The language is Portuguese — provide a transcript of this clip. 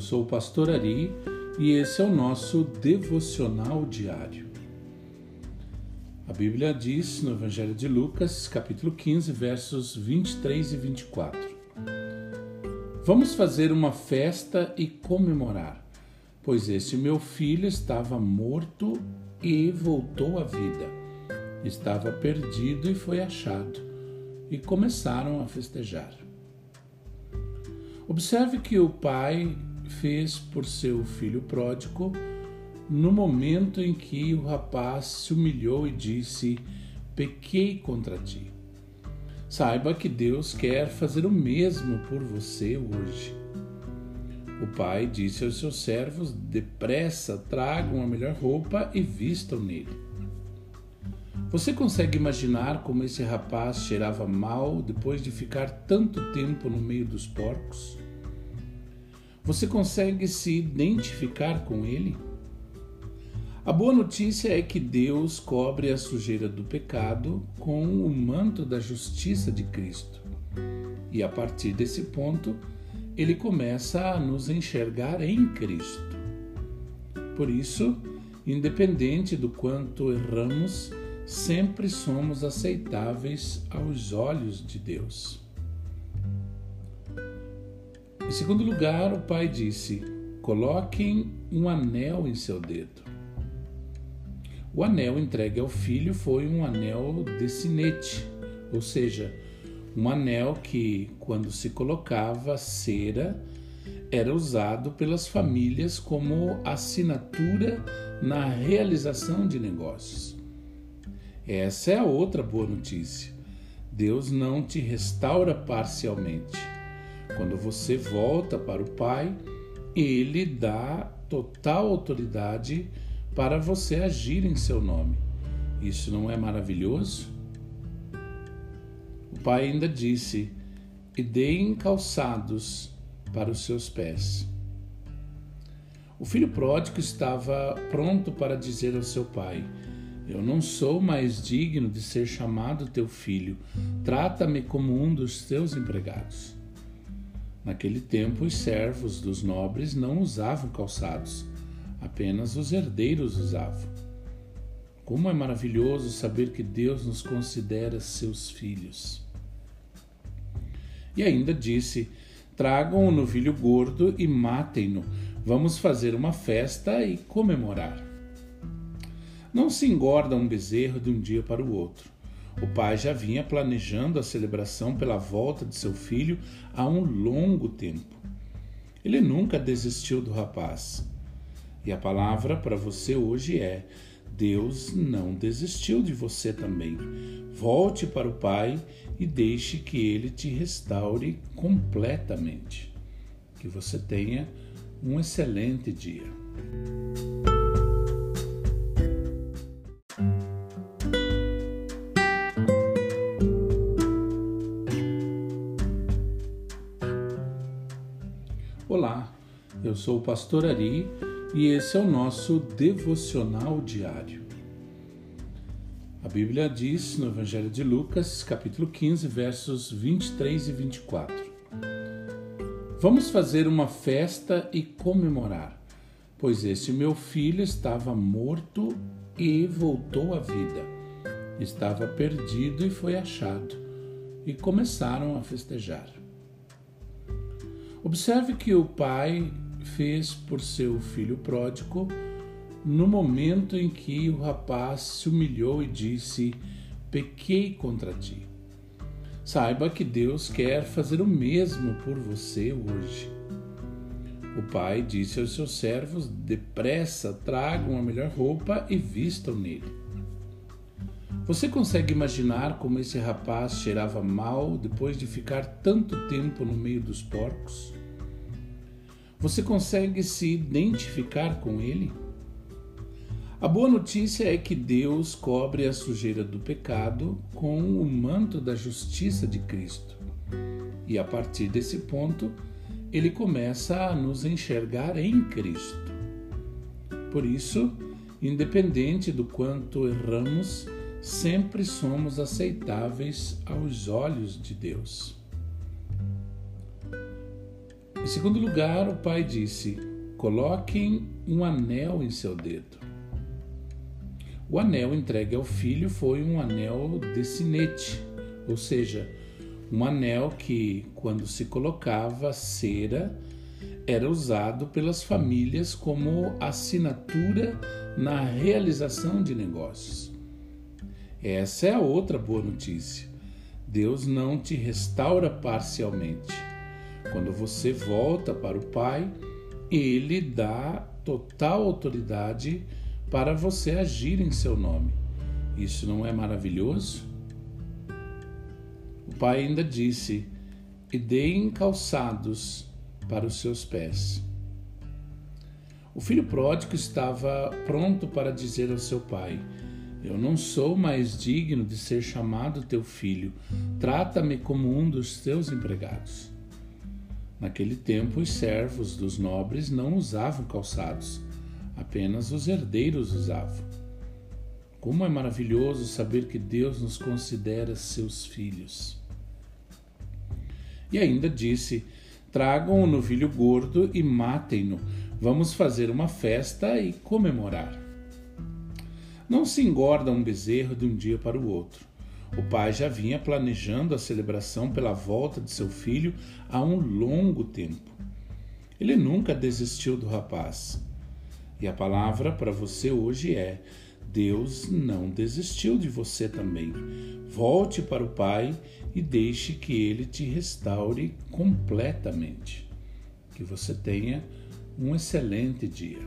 Eu sou o pastor Ari e esse é o nosso devocional diário. A Bíblia diz no Evangelho de Lucas, capítulo 15, versos 23 e 24. Vamos fazer uma festa e comemorar, pois este meu filho estava morto e voltou à vida. Estava perdido e foi achado. E começaram a festejar. Observe que o pai fez por seu filho pródigo no momento em que o rapaz se humilhou e disse: Pequei contra ti. Saiba que Deus quer fazer o mesmo por você hoje. O pai disse aos seus servos: Depressa, tragam a melhor roupa e vistam nele. Você consegue imaginar como esse rapaz cheirava mal depois de ficar tanto tempo no meio dos porcos? Você consegue se identificar com ele? A boa notícia é que Deus cobre a sujeira do pecado com o manto da justiça de Cristo. E a partir desse ponto, ele começa a nos enxergar em Cristo. Por isso, independente do quanto erramos, sempre somos aceitáveis aos olhos de Deus. Em segundo lugar, o pai disse: Coloquem um anel em seu dedo. O anel entregue ao filho foi um anel de sinete, ou seja, um anel que, quando se colocava cera, era usado pelas famílias como assinatura na realização de negócios. Essa é a outra boa notícia. Deus não te restaura parcialmente. Quando você volta para o Pai, ele dá total autoridade para você agir em seu nome. Isso não é maravilhoso? O Pai ainda disse: E deem calçados para os seus pés. O filho pródigo estava pronto para dizer ao seu pai: Eu não sou mais digno de ser chamado teu filho, trata-me como um dos teus empregados. Naquele tempo, os servos dos nobres não usavam calçados, apenas os herdeiros usavam. Como é maravilhoso saber que Deus nos considera seus filhos. E ainda disse: Tragam o novilho gordo e matem-no. Vamos fazer uma festa e comemorar. Não se engorda um bezerro de um dia para o outro. O pai já vinha planejando a celebração pela volta de seu filho há um longo tempo. Ele nunca desistiu do rapaz. E a palavra para você hoje é: Deus não desistiu de você também. Volte para o Pai e deixe que ele te restaure completamente. Que você tenha um excelente dia. Sou o pastor Ari e esse é o nosso devocional diário. A Bíblia diz no Evangelho de Lucas, capítulo 15, versos 23 e 24. Vamos fazer uma festa e comemorar, pois este meu filho estava morto e voltou à vida. Estava perdido e foi achado. E começaram a festejar. Observe que o pai fez por seu filho pródigo no momento em que o rapaz se humilhou e disse: Pequei contra ti. Saiba que Deus quer fazer o mesmo por você hoje. O pai disse aos seus servos: Depressa, tragam a melhor roupa e vistam nele. Você consegue imaginar como esse rapaz cheirava mal depois de ficar tanto tempo no meio dos porcos? Você consegue se identificar com ele? A boa notícia é que Deus cobre a sujeira do pecado com o manto da justiça de Cristo. E a partir desse ponto, ele começa a nos enxergar em Cristo. Por isso, independente do quanto erramos, sempre somos aceitáveis aos olhos de Deus. Em segundo lugar, o pai disse: Coloquem um anel em seu dedo. O anel entregue ao filho foi um anel de sinete, ou seja, um anel que, quando se colocava cera, era usado pelas famílias como assinatura na realização de negócios. Essa é a outra boa notícia. Deus não te restaura parcialmente. Quando você volta para o Pai, Ele dá total autoridade para você agir em seu nome. Isso não é maravilhoso? O pai ainda disse: E deem calçados para os seus pés. O filho pródigo estava pronto para dizer ao seu pai: Eu não sou mais digno de ser chamado teu filho, trata-me como um dos teus empregados. Naquele tempo, os servos dos nobres não usavam calçados apenas os herdeiros usavam. Como é maravilhoso saber que Deus nos considera seus filhos. E ainda disse: Tragam o novilho gordo e matem-no. Vamos fazer uma festa e comemorar. Não se engorda um bezerro de um dia para o outro. O pai já vinha planejando a celebração pela volta de seu filho há um longo tempo. Ele nunca desistiu do rapaz. E a palavra para você hoje é: Deus não desistiu de você também. Volte para o Pai e deixe que Ele te restaure completamente. Que você tenha um excelente dia.